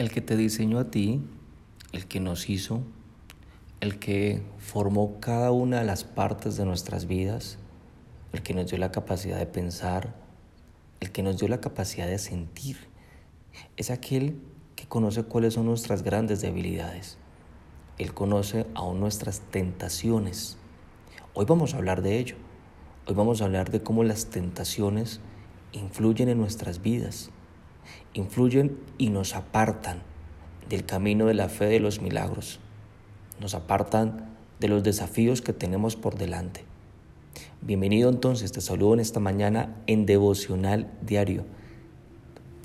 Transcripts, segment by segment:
el que te diseñó a ti, el que nos hizo, el que formó cada una de las partes de nuestras vidas, el que nos dio la capacidad de pensar, el que nos dio la capacidad de sentir, es aquel que conoce cuáles son nuestras grandes debilidades. Él conoce aún nuestras tentaciones. Hoy vamos a hablar de ello. Hoy vamos a hablar de cómo las tentaciones influyen en nuestras vidas influyen y nos apartan del camino de la fe de los milagros, nos apartan de los desafíos que tenemos por delante. Bienvenido entonces, te saludo en esta mañana en devocional diario.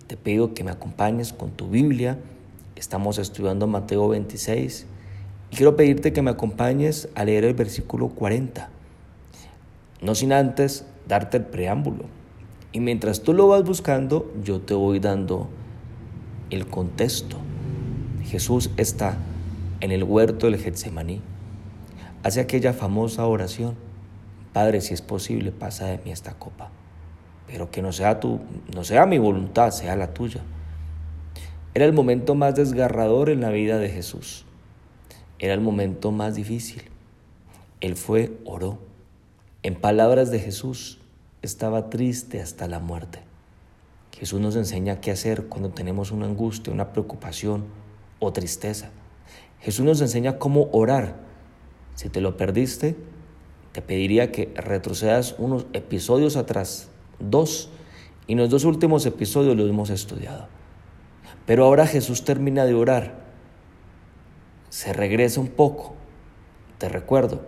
Te pido que me acompañes con tu Biblia. Estamos estudiando Mateo 26 y quiero pedirte que me acompañes a leer el versículo 40. No sin antes darte el preámbulo. Y mientras tú lo vas buscando, yo te voy dando el contexto. Jesús está en el huerto del Getsemaní. Hace aquella famosa oración. Padre, si es posible, pasa de mí esta copa. Pero que no sea, tu, no sea mi voluntad, sea la tuya. Era el momento más desgarrador en la vida de Jesús. Era el momento más difícil. Él fue, oró. En palabras de Jesús, estaba triste hasta la muerte. Jesús nos enseña qué hacer cuando tenemos una angustia, una preocupación o tristeza. Jesús nos enseña cómo orar. Si te lo perdiste, te pediría que retrocedas unos episodios atrás, dos, y los dos últimos episodios los hemos estudiado. Pero ahora Jesús termina de orar, se regresa un poco. Te recuerdo,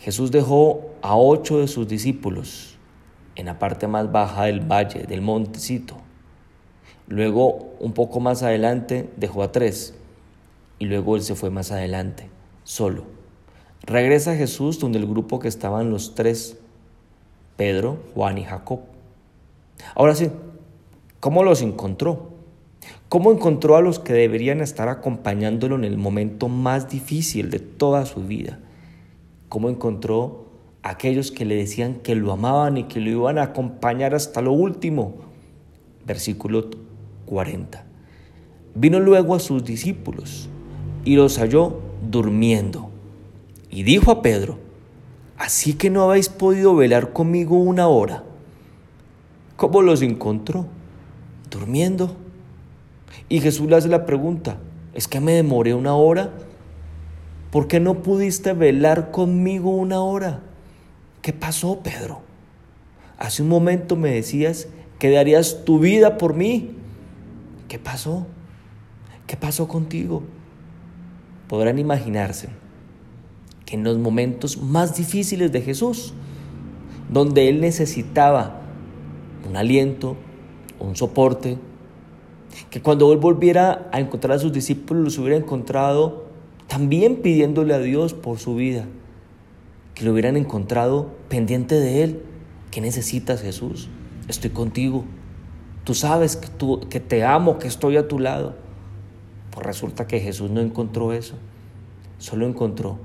Jesús dejó a ocho de sus discípulos en la parte más baja del valle, del montecito. Luego, un poco más adelante, dejó a tres. Y luego él se fue más adelante, solo. Regresa Jesús donde el grupo que estaban los tres, Pedro, Juan y Jacob. Ahora sí, ¿cómo los encontró? ¿Cómo encontró a los que deberían estar acompañándolo en el momento más difícil de toda su vida? ¿Cómo encontró aquellos que le decían que lo amaban y que lo iban a acompañar hasta lo último. Versículo 40. Vino luego a sus discípulos y los halló durmiendo. Y dijo a Pedro, ¿así que no habéis podido velar conmigo una hora? ¿Cómo los encontró? Durmiendo. Y Jesús le hace la pregunta, ¿es que me demoré una hora? ¿Por qué no pudiste velar conmigo una hora? ¿Qué pasó, Pedro? Hace un momento me decías que darías tu vida por mí. ¿Qué pasó? ¿Qué pasó contigo? Podrán imaginarse que en los momentos más difíciles de Jesús, donde Él necesitaba un aliento, un soporte, que cuando Él volviera a encontrar a sus discípulos los hubiera encontrado también pidiéndole a Dios por su vida que lo hubieran encontrado pendiente de Él. ¿Qué necesitas, Jesús? Estoy contigo. Tú sabes que, tú, que te amo, que estoy a tu lado. Pues resulta que Jesús no encontró eso. Solo encontró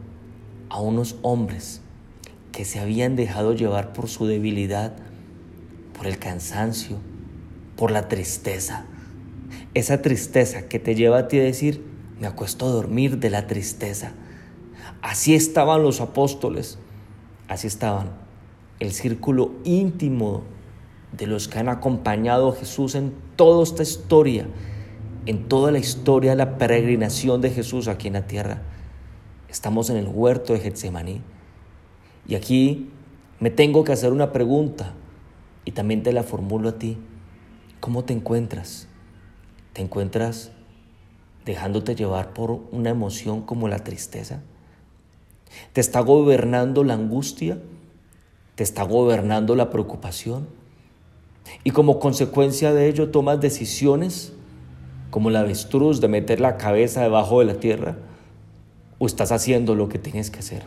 a unos hombres que se habían dejado llevar por su debilidad, por el cansancio, por la tristeza. Esa tristeza que te lleva a ti a decir, me acuesto a dormir de la tristeza. Así estaban los apóstoles. Así estaban el círculo íntimo de los que han acompañado a Jesús en toda esta historia, en toda la historia de la peregrinación de Jesús aquí en la tierra. Estamos en el huerto de Getsemaní. Y aquí me tengo que hacer una pregunta y también te la formulo a ti. ¿Cómo te encuentras? ¿Te encuentras dejándote llevar por una emoción como la tristeza? ¿Te está gobernando la angustia? ¿Te está gobernando la preocupación? Y como consecuencia de ello tomas decisiones como la avestruz de meter la cabeza debajo de la tierra o estás haciendo lo que tienes que hacer.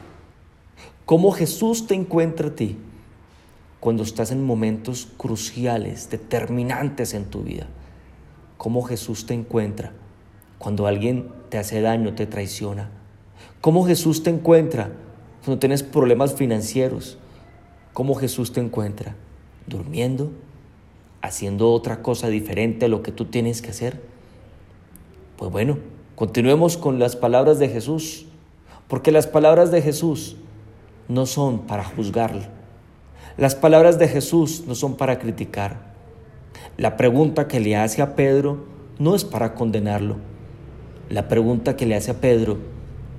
¿Cómo Jesús te encuentra a ti cuando estás en momentos cruciales, determinantes en tu vida? ¿Cómo Jesús te encuentra cuando alguien te hace daño, te traiciona? ¿Cómo Jesús te encuentra cuando tienes problemas financieros? ¿Cómo Jesús te encuentra? ¿Durmiendo? ¿Haciendo otra cosa diferente a lo que tú tienes que hacer? Pues bueno, continuemos con las palabras de Jesús, porque las palabras de Jesús no son para juzgarlo. Las palabras de Jesús no son para criticar. La pregunta que le hace a Pedro no es para condenarlo. La pregunta que le hace a Pedro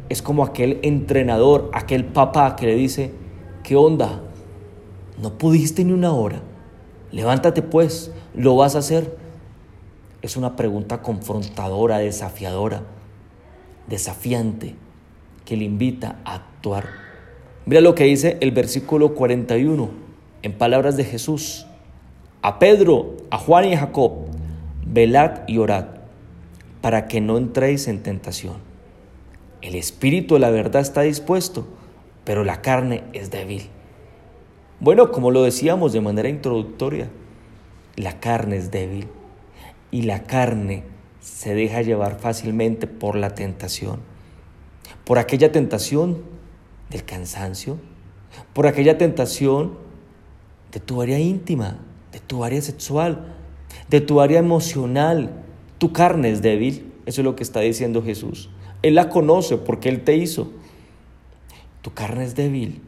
es como aquel entrenador, aquel papá que le dice, ¿qué onda? No pudiste ni una hora. Levántate pues, lo vas a hacer. Es una pregunta confrontadora, desafiadora, desafiante, que le invita a actuar. Mira lo que dice el versículo 41 en palabras de Jesús. A Pedro, a Juan y a Jacob, velad y orad para que no entréis en tentación. El espíritu de la verdad está dispuesto, pero la carne es débil. Bueno, como lo decíamos de manera introductoria, la carne es débil y la carne se deja llevar fácilmente por la tentación, por aquella tentación del cansancio, por aquella tentación de tu área íntima, de tu área sexual, de tu área emocional. Tu carne es débil, eso es lo que está diciendo Jesús. Él la conoce porque Él te hizo. Tu carne es débil.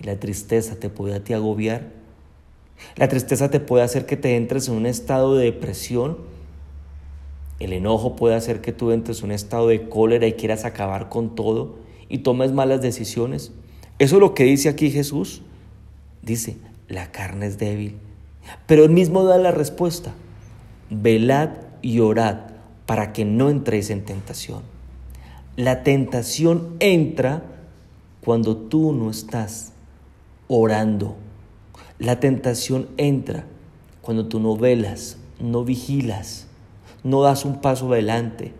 Y la tristeza te puede ti agobiar. La tristeza te puede hacer que te entres en un estado de depresión. El enojo puede hacer que tú entres en un estado de cólera y quieras acabar con todo y tomes malas decisiones. Eso es lo que dice aquí Jesús. Dice, la carne es débil. Pero él mismo da la respuesta. Velad y orad para que no entréis en tentación. La tentación entra cuando tú no estás orando. La tentación entra cuando tú no velas, no vigilas, no das un paso adelante.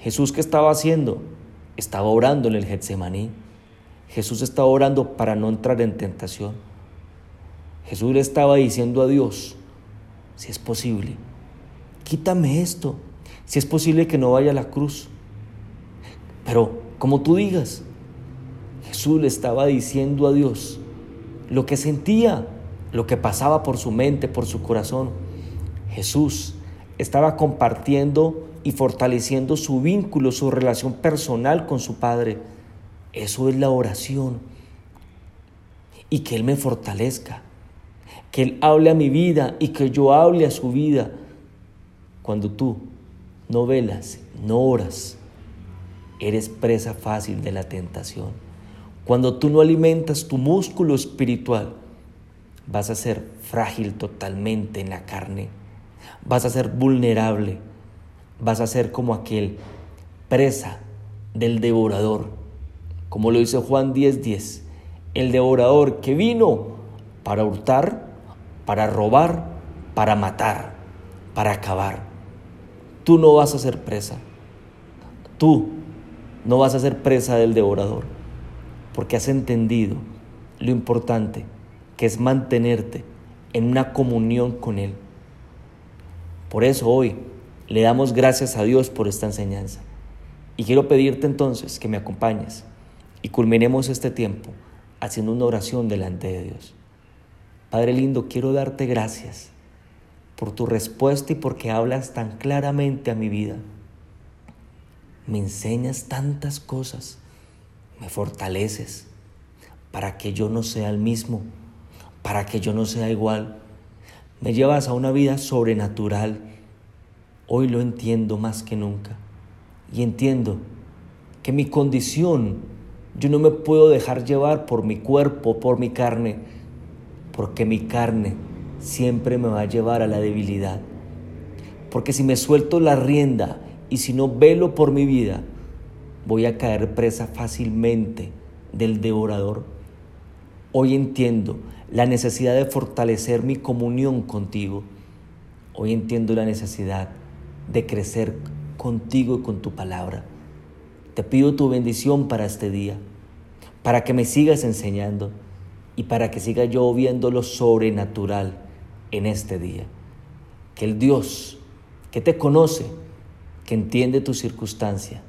Jesús, ¿qué estaba haciendo? Estaba orando en el Getsemaní. Jesús estaba orando para no entrar en tentación. Jesús le estaba diciendo a Dios, si es posible, quítame esto, si es posible que no vaya a la cruz. Pero como tú digas, Jesús le estaba diciendo a Dios lo que sentía, lo que pasaba por su mente, por su corazón. Jesús estaba compartiendo y fortaleciendo su vínculo, su relación personal con su Padre. Eso es la oración. Y que Él me fortalezca, que Él hable a mi vida y que yo hable a su vida. Cuando tú no velas, no oras, eres presa fácil de la tentación. Cuando tú no alimentas tu músculo espiritual, vas a ser frágil totalmente en la carne, vas a ser vulnerable. Vas a ser como aquel presa del devorador, como lo dice Juan 10:10, el devorador que vino para hurtar, para robar, para matar, para acabar. Tú no vas a ser presa, tú no vas a ser presa del devorador, porque has entendido lo importante que es mantenerte en una comunión con Él. Por eso hoy le damos gracias a Dios por esta enseñanza. Y quiero pedirte entonces que me acompañes y culminemos este tiempo haciendo una oración delante de Dios. Padre lindo, quiero darte gracias por tu respuesta y porque hablas tan claramente a mi vida. Me enseñas tantas cosas, me fortaleces para que yo no sea el mismo, para que yo no sea igual. Me llevas a una vida sobrenatural Hoy lo entiendo más que nunca y entiendo que mi condición, yo no me puedo dejar llevar por mi cuerpo, por mi carne, porque mi carne siempre me va a llevar a la debilidad. Porque si me suelto la rienda y si no velo por mi vida, voy a caer presa fácilmente del devorador. Hoy entiendo la necesidad de fortalecer mi comunión contigo. Hoy entiendo la necesidad de crecer contigo y con tu palabra. Te pido tu bendición para este día, para que me sigas enseñando y para que siga yo viendo lo sobrenatural en este día. Que el Dios que te conoce, que entiende tu circunstancia,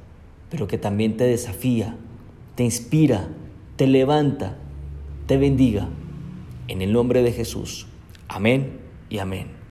pero que también te desafía, te inspira, te levanta, te bendiga. En el nombre de Jesús. Amén y amén.